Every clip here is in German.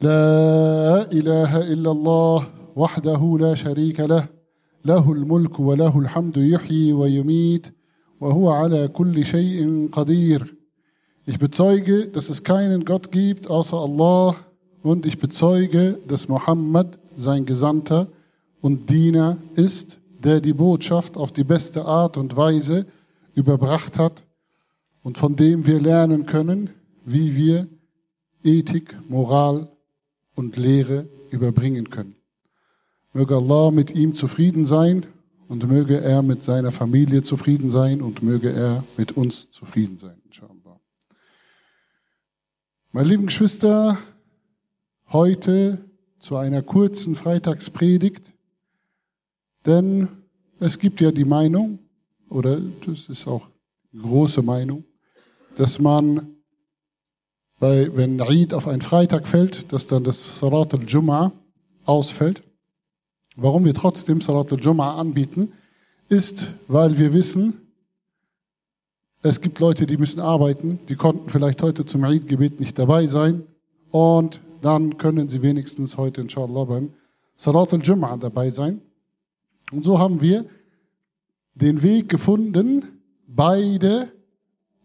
لا إله إلا الله وحده لا شريك له له الملك وله الحمد يحيي ويميت وهو على كل شيء قدير Ich bezeuge, dass es keinen Gott gibt außer Allah und ich bezeuge, dass Muhammad sein Gesandter und Diener ist, der die Botschaft auf die beste Art und Weise überbracht hat und von dem wir lernen können, wie wir Ethik, Moral und Lehre überbringen können. Möge Allah mit ihm zufrieden sein und möge er mit seiner Familie zufrieden sein und möge er mit uns zufrieden sein, inshallah. Meine lieben Geschwister, heute zu einer kurzen Freitagspredigt, denn es gibt ja die Meinung, oder das ist auch große Meinung, dass man, bei, wenn Eid auf einen Freitag fällt, dass dann das Salat al-Jum'ah ausfällt. Warum wir trotzdem Salat al-Jum'ah anbieten, ist, weil wir wissen, es gibt Leute, die müssen arbeiten, die konnten vielleicht heute zum Eid-Gebet nicht dabei sein und dann können sie wenigstens heute inshallah beim Salat al-Jum'ah dabei sein. Und so haben wir den Weg gefunden, beide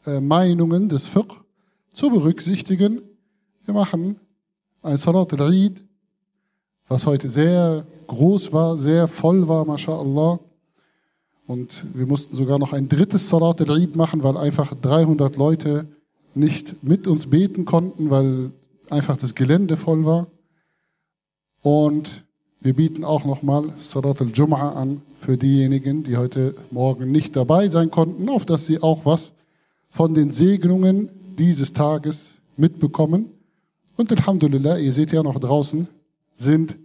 äh, Meinungen des Fiqh zu berücksichtigen. Wir machen ein Salat al-Eid, was heute sehr groß war, sehr voll war, mashallah. Und wir mussten sogar noch ein drittes Salat al-Eid machen, weil einfach 300 Leute nicht mit uns beten konnten, weil einfach das Gelände voll war. Und wir bieten auch nochmal Salat al-Jum'ah an für diejenigen, die heute Morgen nicht dabei sein konnten, auf dass sie auch was von den Segnungen dieses Tages mitbekommen. Und Alhamdulillah, ihr seht ja noch draußen, sind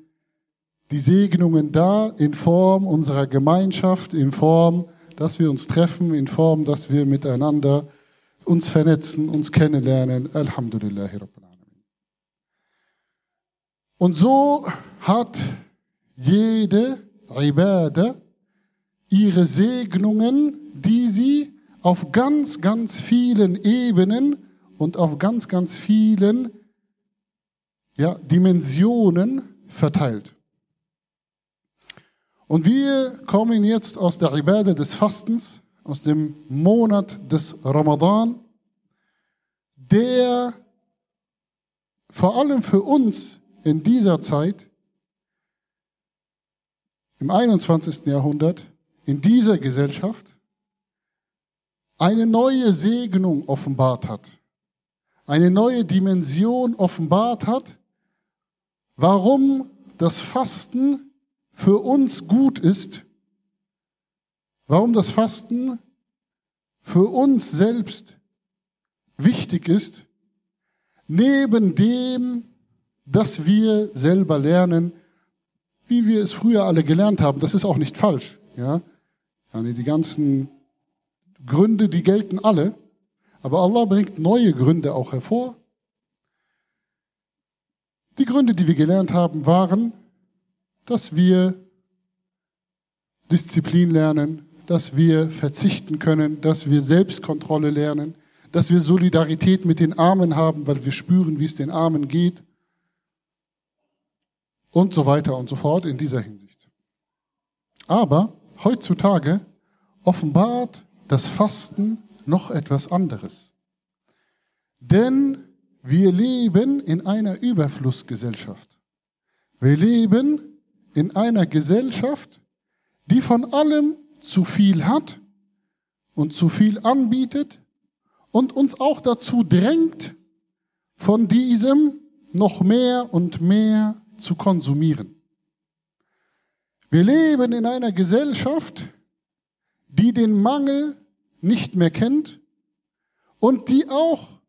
die Segnungen da in Form unserer Gemeinschaft, in Form, dass wir uns treffen, in Form, dass wir miteinander uns vernetzen, uns kennenlernen. Alhamdulillah. Und so hat jede Ibadah ihre Segnungen, die sie auf ganz, ganz vielen Ebenen und auf ganz, ganz vielen ja, Dimensionen verteilt. Und wir kommen jetzt aus der Ibadah des Fastens, aus dem Monat des Ramadan, der vor allem für uns in dieser Zeit, im 21. Jahrhundert, in dieser Gesellschaft, eine neue Segnung offenbart hat, eine neue Dimension offenbart hat, warum das Fasten für uns gut ist, warum das Fasten für uns selbst wichtig ist, neben dem, dass wir selber lernen, wie wir es früher alle gelernt haben. Das ist auch nicht falsch. Ja? Die ganzen Gründe, die gelten alle. Aber Allah bringt neue Gründe auch hervor. Die Gründe, die wir gelernt haben, waren, dass wir Disziplin lernen, dass wir verzichten können, dass wir Selbstkontrolle lernen, dass wir Solidarität mit den Armen haben, weil wir spüren, wie es den Armen geht und so weiter und so fort in dieser Hinsicht. Aber heutzutage offenbart das Fasten noch etwas anderes. Denn wir leben in einer Überflussgesellschaft. Wir leben in einer Gesellschaft, die von allem zu viel hat und zu viel anbietet und uns auch dazu drängt, von diesem noch mehr und mehr zu konsumieren. Wir leben in einer Gesellschaft, die den Mangel nicht mehr kennt und die auch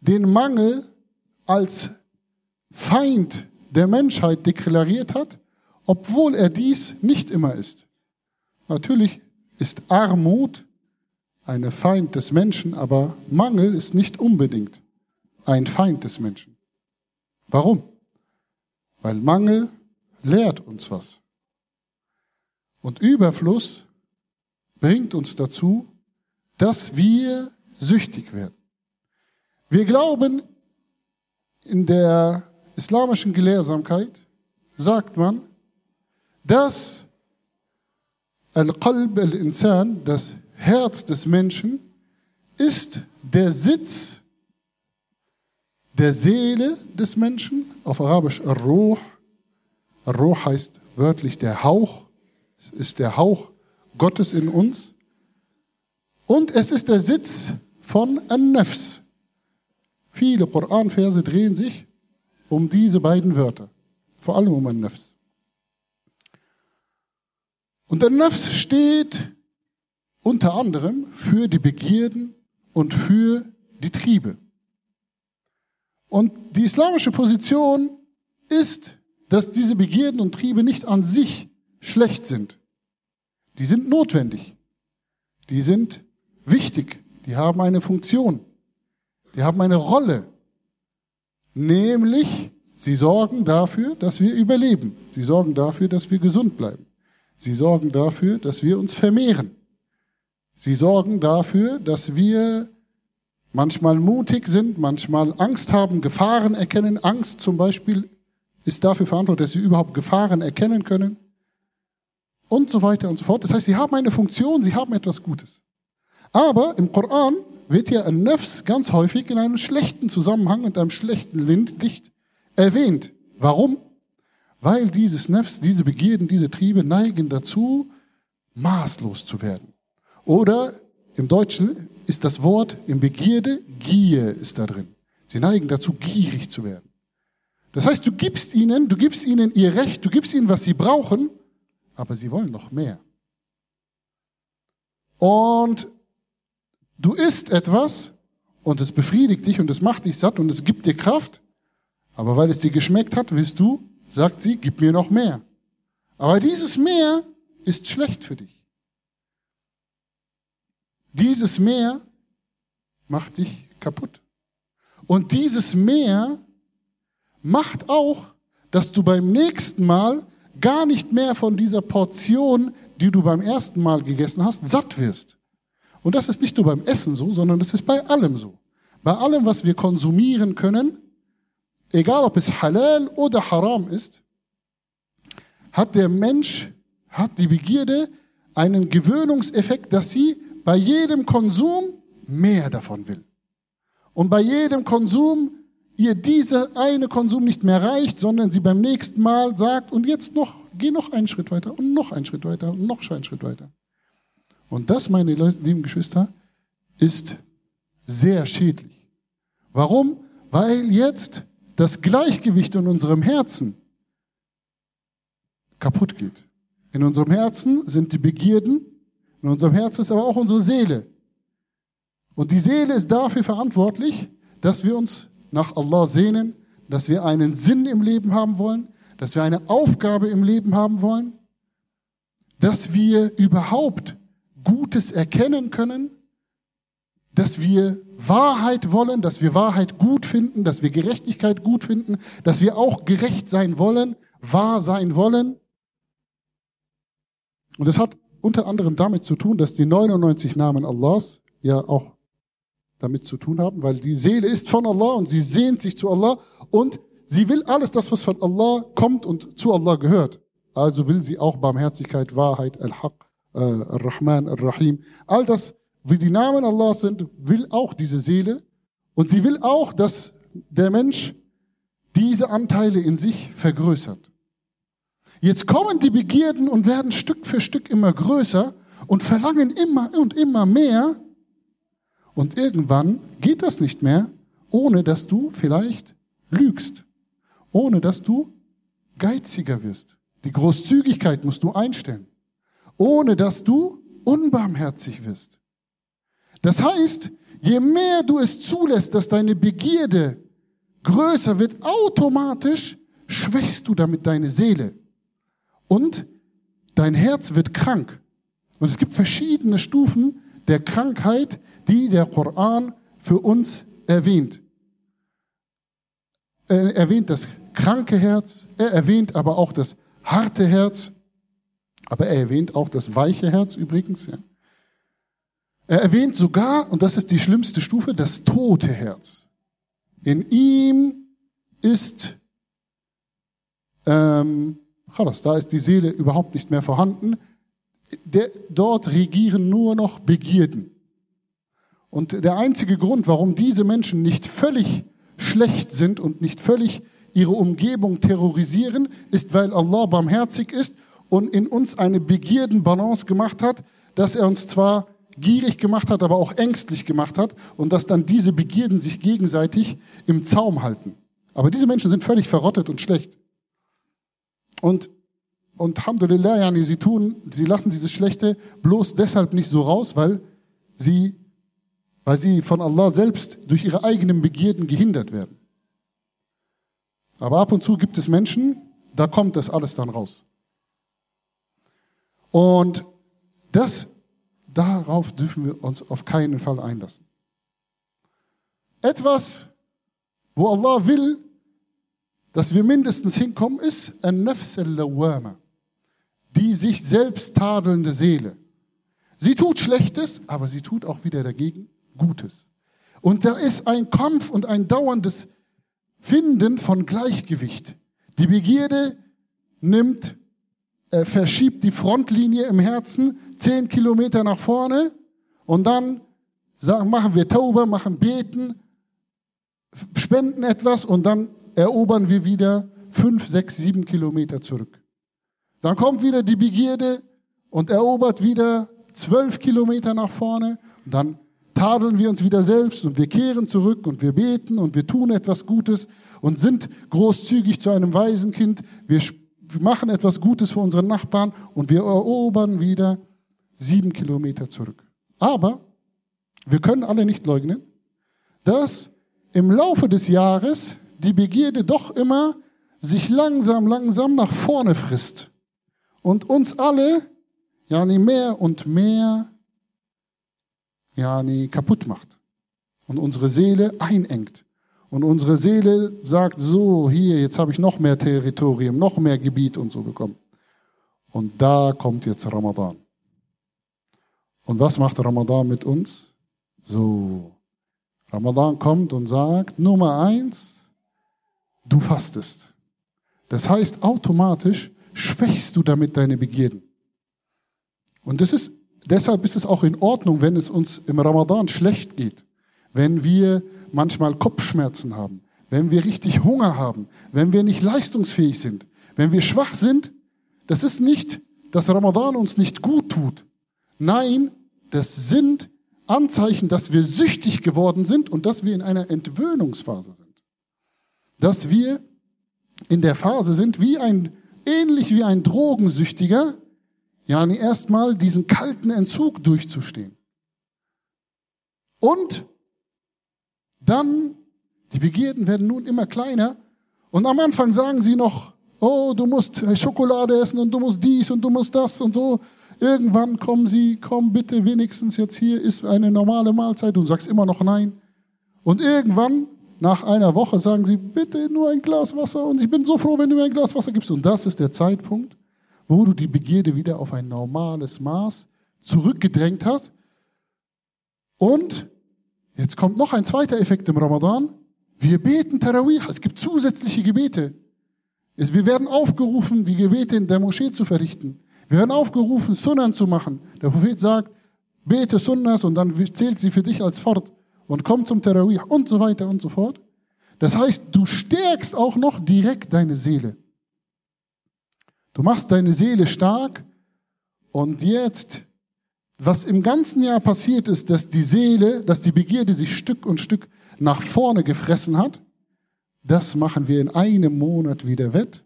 den Mangel als Feind der Menschheit deklariert hat, obwohl er dies nicht immer ist. Natürlich ist Armut eine Feind des Menschen, aber Mangel ist nicht unbedingt ein Feind des Menschen. Warum? Weil Mangel lehrt uns was. Und Überfluss bringt uns dazu, dass wir süchtig werden. Wir glauben, in der islamischen Gelehrsamkeit sagt man, dass Al-Qalb al-Insan, das Herz des Menschen, ist der Sitz der Seele des Menschen, auf Arabisch Ar-Ruh. Ar-Ruh heißt wörtlich der Hauch, es ist der Hauch Gottes in uns. Und es ist der Sitz von An-Nafs. Viele Koranverse drehen sich um diese beiden Wörter, vor allem um An-Nafs. Und An-Nafs steht unter anderem für die Begierden und für die Triebe. Und die islamische Position ist, dass diese Begierden und Triebe nicht an sich schlecht sind. Die sind notwendig. Die sind wichtig. Die haben eine Funktion. Die haben eine Rolle. Nämlich, sie sorgen dafür, dass wir überleben. Sie sorgen dafür, dass wir gesund bleiben. Sie sorgen dafür, dass wir uns vermehren. Sie sorgen dafür, dass wir manchmal mutig sind, manchmal Angst haben, Gefahren erkennen. Angst zum Beispiel ist dafür verantwortlich, dass sie überhaupt Gefahren erkennen können. Und so weiter und so fort. Das heißt, sie haben eine Funktion, sie haben etwas Gutes. Aber im Koran wird ja ein Nefs ganz häufig in einem schlechten Zusammenhang und einem schlechten Licht erwähnt. Warum? Weil dieses Nefs, diese Begierden, diese Triebe neigen dazu, maßlos zu werden. Oder im Deutschen ist das Wort im Begierde, Gier ist da drin. Sie neigen dazu, gierig zu werden. Das heißt, du gibst ihnen, du gibst ihnen ihr Recht, du gibst ihnen, was sie brauchen, aber sie wollen noch mehr. Und du isst etwas und es befriedigt dich und es macht dich satt und es gibt dir Kraft, aber weil es dir geschmeckt hat, willst du, sagt sie, gib mir noch mehr. Aber dieses Mehr ist schlecht für dich. Dieses Meer macht dich kaputt. Und dieses Meer macht auch, dass du beim nächsten Mal gar nicht mehr von dieser Portion, die du beim ersten Mal gegessen hast, satt wirst. Und das ist nicht nur beim Essen so, sondern das ist bei allem so. Bei allem, was wir konsumieren können, egal ob es halal oder haram ist, hat der Mensch, hat die Begierde einen Gewöhnungseffekt, dass sie bei jedem Konsum mehr davon will. Und bei jedem Konsum ihr dieser eine Konsum nicht mehr reicht, sondern sie beim nächsten Mal sagt, und jetzt noch, geh noch einen Schritt weiter und noch einen Schritt weiter und noch einen Schritt weiter. Und das, meine lieben Geschwister, ist sehr schädlich. Warum? Weil jetzt das Gleichgewicht in unserem Herzen kaputt geht. In unserem Herzen sind die Begierden in unserem Herzen ist aber auch unsere Seele. Und die Seele ist dafür verantwortlich, dass wir uns nach Allah sehnen, dass wir einen Sinn im Leben haben wollen, dass wir eine Aufgabe im Leben haben wollen, dass wir überhaupt Gutes erkennen können, dass wir Wahrheit wollen, dass wir Wahrheit gut finden, dass wir Gerechtigkeit gut finden, dass wir auch gerecht sein wollen, wahr sein wollen. Und das hat unter anderem damit zu tun, dass die 99 Namen Allahs ja auch damit zu tun haben, weil die Seele ist von Allah und sie sehnt sich zu Allah und sie will alles das, was von Allah kommt und zu Allah gehört. Also will sie auch Barmherzigkeit, Wahrheit, Al-Haq, äh, Al-Rahman, Al-Rahim. All das, wie die Namen Allahs sind, will auch diese Seele und sie will auch, dass der Mensch diese Anteile in sich vergrößert. Jetzt kommen die Begierden und werden Stück für Stück immer größer und verlangen immer und immer mehr. Und irgendwann geht das nicht mehr, ohne dass du vielleicht lügst, ohne dass du geiziger wirst. Die Großzügigkeit musst du einstellen, ohne dass du unbarmherzig wirst. Das heißt, je mehr du es zulässt, dass deine Begierde größer wird, automatisch schwächst du damit deine Seele und dein Herz wird krank. Und es gibt verschiedene Stufen der Krankheit, die der Koran für uns erwähnt. Er erwähnt das kranke Herz, er erwähnt aber auch das harte Herz, aber er erwähnt auch das weiche Herz übrigens. Ja. Er erwähnt sogar, und das ist die schlimmste Stufe, das tote Herz. In ihm ist, ähm, da ist die Seele überhaupt nicht mehr vorhanden. Der, dort regieren nur noch Begierden. Und der einzige Grund, warum diese Menschen nicht völlig schlecht sind und nicht völlig ihre Umgebung terrorisieren, ist, weil Allah barmherzig ist und in uns eine Begierdenbalance gemacht hat, dass er uns zwar gierig gemacht hat, aber auch ängstlich gemacht hat und dass dann diese Begierden sich gegenseitig im Zaum halten. Aber diese Menschen sind völlig verrottet und schlecht. Und, und Alhamdulillah, yani, sie tun, sie lassen dieses Schlechte bloß deshalb nicht so raus, weil sie, weil sie von Allah selbst durch ihre eigenen Begierden gehindert werden. Aber ab und zu gibt es Menschen, da kommt das alles dann raus. Und das Darauf dürfen wir uns auf keinen Fall einlassen. Etwas, wo Allah will, dass wir mindestens hinkommen, ist ein Nafs al die sich selbst tadelnde Seele. Sie tut Schlechtes, aber sie tut auch wieder dagegen Gutes. Und da ist ein Kampf und ein dauerndes Finden von Gleichgewicht. Die Begierde nimmt äh, verschiebt die Frontlinie im Herzen zehn Kilometer nach vorne und dann sagen, machen wir Tauber, machen Beten, spenden etwas und dann erobern wir wieder fünf, sechs, sieben Kilometer zurück. Dann kommt wieder die Begierde und erobert wieder zwölf Kilometer nach vorne und dann tadeln wir uns wieder selbst und wir kehren zurück und wir beten und wir tun etwas Gutes und sind großzügig zu einem Waisenkind. Wir machen etwas Gutes für unseren Nachbarn und wir erobern wieder sieben Kilometer zurück. Aber wir können alle nicht leugnen, dass im Laufe des Jahres die Begierde doch immer sich langsam, langsam nach vorne frisst und uns alle ja nie mehr und mehr ja nie kaputt macht und unsere Seele einengt. Und unsere Seele sagt so, hier, jetzt habe ich noch mehr Territorium, noch mehr Gebiet und so bekommen. Und da kommt jetzt Ramadan. Und was macht Ramadan mit uns? So, Ramadan kommt und sagt, Nummer eins, du fastest. Das heißt, automatisch schwächst du damit deine Begierden. Und das ist, deshalb ist es auch in Ordnung, wenn es uns im Ramadan schlecht geht. Wenn wir manchmal Kopfschmerzen haben, wenn wir richtig Hunger haben, wenn wir nicht leistungsfähig sind, wenn wir schwach sind, das ist nicht, dass Ramadan uns nicht gut tut. Nein, das sind Anzeichen, dass wir süchtig geworden sind und dass wir in einer Entwöhnungsphase sind. Dass wir in der Phase sind, wie ein, ähnlich wie ein Drogensüchtiger, ja, erstmal diesen kalten Entzug durchzustehen. Und dann, die Begierden werden nun immer kleiner. Und am Anfang sagen sie noch, oh, du musst Schokolade essen und du musst dies und du musst das und so. Irgendwann kommen sie, komm bitte wenigstens jetzt hier ist eine normale Mahlzeit. Du sagst immer noch nein. Und irgendwann, nach einer Woche, sagen sie, bitte nur ein Glas Wasser. Und ich bin so froh, wenn du mir ein Glas Wasser gibst. Und das ist der Zeitpunkt, wo du die Begierde wieder auf ein normales Maß zurückgedrängt hast. Und Jetzt kommt noch ein zweiter Effekt im Ramadan. Wir beten Tarawih. Es gibt zusätzliche Gebete. Wir werden aufgerufen, die Gebete in der Moschee zu verrichten. Wir werden aufgerufen, Sunnan zu machen. Der Prophet sagt, bete Sunnas und dann zählt sie für dich als Fort und komm zum Tarawih und so weiter und so fort. Das heißt, du stärkst auch noch direkt deine Seele. Du machst deine Seele stark und jetzt was im ganzen Jahr passiert ist, dass die Seele, dass die Begierde sich Stück und Stück nach vorne gefressen hat, das machen wir in einem Monat wieder wett.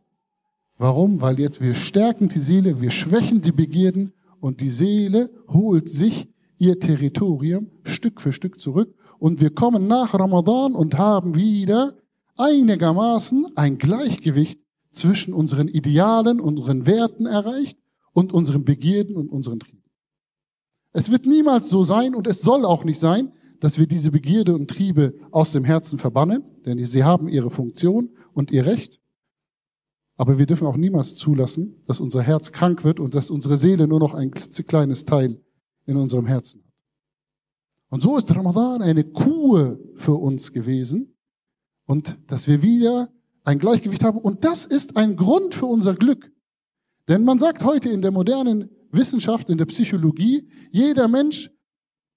Warum? Weil jetzt wir stärken die Seele, wir schwächen die Begierden und die Seele holt sich ihr Territorium Stück für Stück zurück und wir kommen nach Ramadan und haben wieder einigermaßen ein Gleichgewicht zwischen unseren Idealen, unseren Werten erreicht und unseren Begierden und unseren Trieben. Es wird niemals so sein und es soll auch nicht sein, dass wir diese Begierde und Triebe aus dem Herzen verbannen, denn sie haben ihre Funktion und ihr Recht. Aber wir dürfen auch niemals zulassen, dass unser Herz krank wird und dass unsere Seele nur noch ein kleines Teil in unserem Herzen hat. Und so ist Ramadan eine Kur für uns gewesen und dass wir wieder ein Gleichgewicht haben. Und das ist ein Grund für unser Glück. Denn man sagt heute in der modernen Wissenschaft, in der Psychologie, jeder Mensch,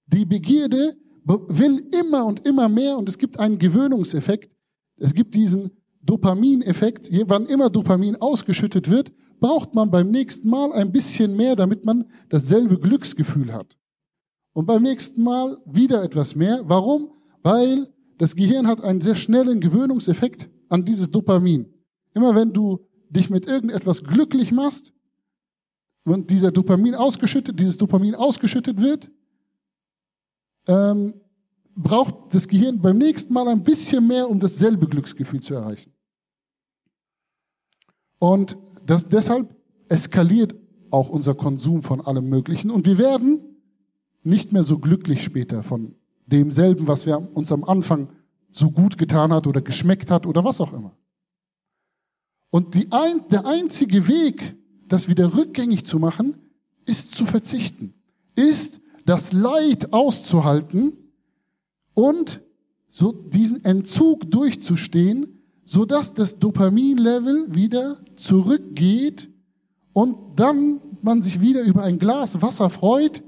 die Begierde will immer und immer mehr und es gibt einen Gewöhnungseffekt. Es gibt diesen Dopamineffekt. Wann immer Dopamin ausgeschüttet wird, braucht man beim nächsten Mal ein bisschen mehr, damit man dasselbe Glücksgefühl hat. Und beim nächsten Mal wieder etwas mehr. Warum? Weil das Gehirn hat einen sehr schnellen Gewöhnungseffekt an dieses Dopamin. Immer wenn du dich mit irgendetwas glücklich machst und dieser Dopamin ausgeschüttet, dieses Dopamin ausgeschüttet wird, ähm, braucht das Gehirn beim nächsten Mal ein bisschen mehr, um dasselbe Glücksgefühl zu erreichen. Und das, deshalb eskaliert auch unser Konsum von allem Möglichen und wir werden nicht mehr so glücklich später von demselben, was wir uns am Anfang so gut getan hat oder geschmeckt hat oder was auch immer. Und die ein, der einzige Weg, das wieder rückgängig zu machen, ist zu verzichten, ist das Leid auszuhalten und so diesen Entzug durchzustehen, sodass das Dopaminlevel wieder zurückgeht und dann man sich wieder über ein Glas Wasser freut,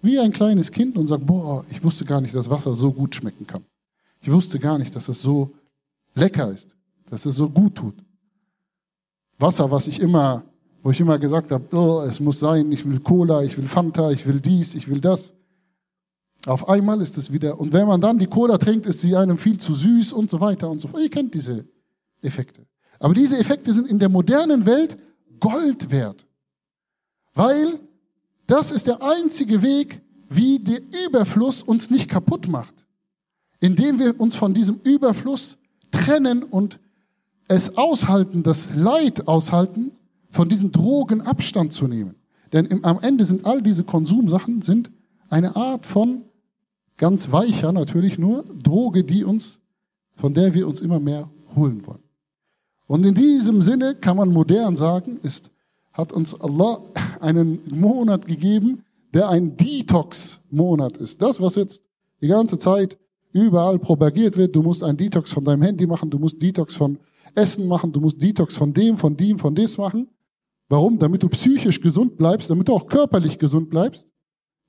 wie ein kleines Kind und sagt, boah, ich wusste gar nicht, dass Wasser so gut schmecken kann. Ich wusste gar nicht, dass es so lecker ist, dass es so gut tut. Wasser, was ich immer, wo ich immer gesagt habe, oh, es muss sein, ich will Cola, ich will Fanta, ich will dies, ich will das. Auf einmal ist es wieder, und wenn man dann die Cola trinkt, ist sie einem viel zu süß und so weiter und so fort. Ihr kennt diese Effekte. Aber diese Effekte sind in der modernen Welt Gold wert. Weil das ist der einzige Weg, wie der Überfluss uns nicht kaputt macht indem wir uns von diesem Überfluss trennen und es aushalten, das Leid aushalten, von diesen Drogen Abstand zu nehmen. Denn im, am Ende sind all diese Konsumsachen sind eine Art von ganz weicher natürlich nur Droge, die uns, von der wir uns immer mehr holen wollen. Und in diesem Sinne kann man modern sagen, ist, hat uns Allah einen Monat gegeben, der ein Detox-Monat ist. Das, was jetzt die ganze Zeit überall propagiert wird, du musst einen Detox von deinem Handy machen, du musst Detox von Essen machen, du musst Detox von dem, von dem, von des machen. Warum? Damit du psychisch gesund bleibst, damit du auch körperlich gesund bleibst.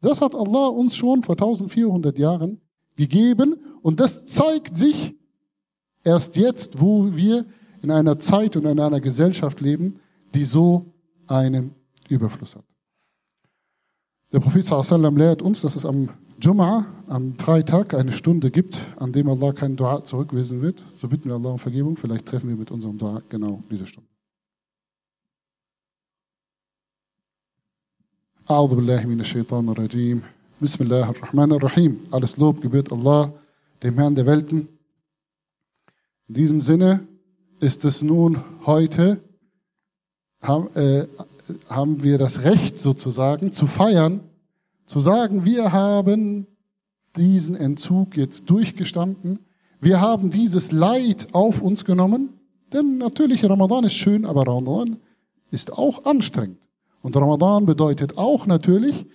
Das hat Allah uns schon vor 1400 Jahren gegeben und das zeigt sich erst jetzt, wo wir in einer Zeit und in einer Gesellschaft leben, die so einen Überfluss hat. Der Prophet sallam lehrt uns, dass es am Jum'a am Freitag eine Stunde gibt, an dem Allah kein Dua zurückweisen wird, so bitten wir Allah um Vergebung. Vielleicht treffen wir mit unserem Dua genau diese Stunde. أعوذ بالله من الشيطان الرجيم بسم الله الرحمن الرحيم Alles Lob gebührt Allah, dem Herrn der Welten. In diesem Sinne ist es nun heute, haben, äh, haben wir das Recht sozusagen zu feiern, zu sagen, wir haben diesen Entzug jetzt durchgestanden, wir haben dieses Leid auf uns genommen, denn natürlich Ramadan ist schön, aber Ramadan ist auch anstrengend. Und Ramadan bedeutet auch natürlich,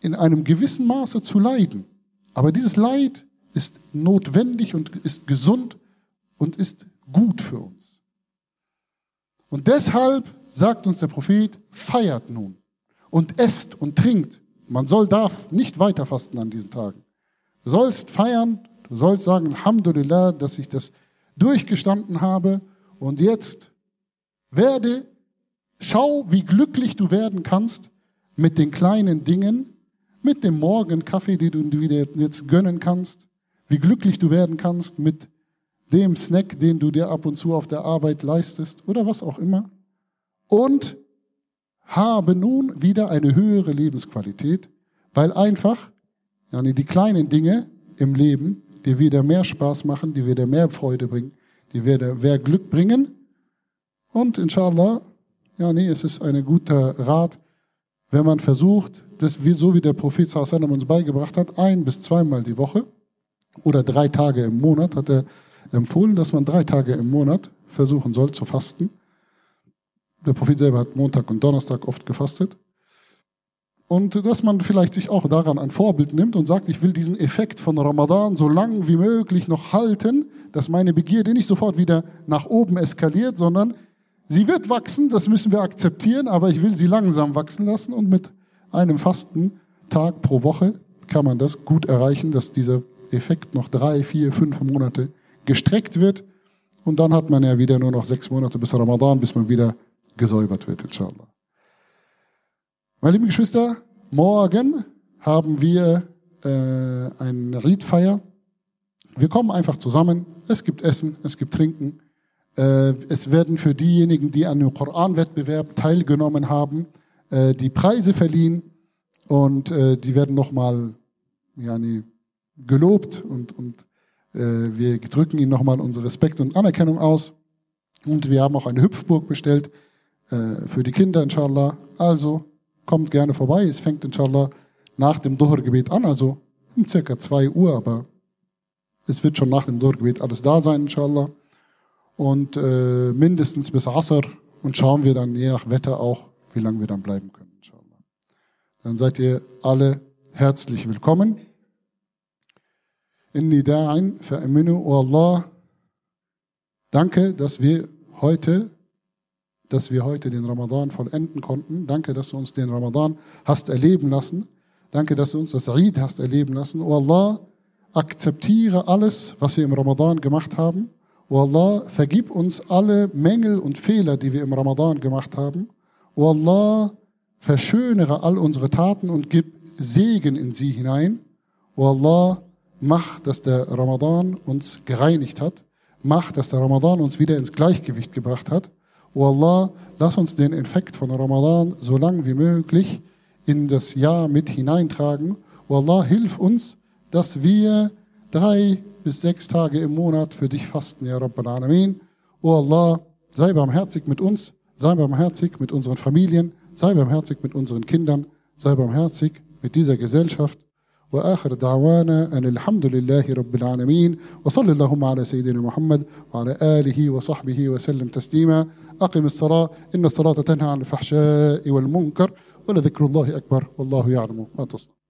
in einem gewissen Maße zu leiden. Aber dieses Leid ist notwendig und ist gesund und ist gut für uns. Und deshalb sagt uns der Prophet, feiert nun und esst und trinkt man soll, darf nicht weiter fasten an diesen Tagen. Du sollst feiern, du sollst sagen, Alhamdulillah, dass ich das durchgestanden habe und jetzt werde, schau, wie glücklich du werden kannst mit den kleinen Dingen, mit dem Morgenkaffee, den du dir jetzt gönnen kannst, wie glücklich du werden kannst mit dem Snack, den du dir ab und zu auf der Arbeit leistest oder was auch immer. Und habe nun wieder eine höhere Lebensqualität, weil einfach die kleinen Dinge im Leben, die wieder mehr Spaß machen, die wieder mehr Freude bringen, die wieder mehr Glück bringen. Und inshallah, ja, nee, es ist ein guter Rat, wenn man versucht, das so wie der Prophet Sallam uns beigebracht hat, ein bis zweimal die Woche oder drei Tage im Monat, hat er empfohlen, dass man drei Tage im Monat versuchen soll zu fasten. Der Prophet selber hat Montag und Donnerstag oft gefastet. Und dass man vielleicht sich auch daran ein Vorbild nimmt und sagt, ich will diesen Effekt von Ramadan so lang wie möglich noch halten, dass meine Begierde nicht sofort wieder nach oben eskaliert, sondern sie wird wachsen, das müssen wir akzeptieren, aber ich will sie langsam wachsen lassen und mit einem Fastentag pro Woche kann man das gut erreichen, dass dieser Effekt noch drei, vier, fünf Monate gestreckt wird. Und dann hat man ja wieder nur noch sechs Monate bis Ramadan, bis man wieder gesäubert wird, inshallah. Meine lieben Geschwister, morgen haben wir äh, eine Riedfeier. Wir kommen einfach zusammen. Es gibt Essen, es gibt Trinken. Äh, es werden für diejenigen, die an dem Koranwettbewerb teilgenommen haben, äh, die Preise verliehen und äh, die werden nochmal yani, gelobt und, und äh, wir drücken ihnen nochmal unsere Respekt und Anerkennung aus. Und wir haben auch eine Hüpfburg bestellt äh, für die Kinder, inshallah. Also kommt gerne vorbei. Es fängt inshallah nach dem Dhuhr-Gebet an, also um circa 2 Uhr, aber es wird schon nach dem Dhuhr-Gebet alles da sein, inshallah. Und äh, mindestens bis Asr und schauen wir dann je nach Wetter auch, wie lange wir dann bleiben können, inshallah. Dann seid ihr alle herzlich willkommen. Inni da'in fa'aminu, O Allah, danke, dass wir heute dass wir heute den Ramadan vollenden konnten. Danke, dass du uns den Ramadan hast erleben lassen. Danke, dass du uns das Eid hast erleben lassen. O Allah, akzeptiere alles, was wir im Ramadan gemacht haben. O Allah, vergib uns alle Mängel und Fehler, die wir im Ramadan gemacht haben. O Allah, verschönere all unsere Taten und gib Segen in sie hinein. O Allah, mach, dass der Ramadan uns gereinigt hat. Mach, dass der Ramadan uns wieder ins Gleichgewicht gebracht hat. O Allah, lass uns den Effekt von Ramadan so lang wie möglich in das Jahr mit hineintragen. O Allah, hilf uns, dass wir drei bis sechs Tage im Monat für dich fasten, Ya Rabbal Alamin. O Allah, sei barmherzig mit uns, sei barmherzig mit unseren Familien, sei barmherzig mit unseren Kindern, sei barmherzig mit dieser Gesellschaft. وآخر دعوانا أن الحمد لله رب العالمين وصلى اللهم على سيدنا محمد وعلى آله وصحبه وسلم تسليما. أقم الصلاة إن الصلاة تنهى عن الفحشاء والمنكر ولذكر الله أكبر والله يعلم ما تصنع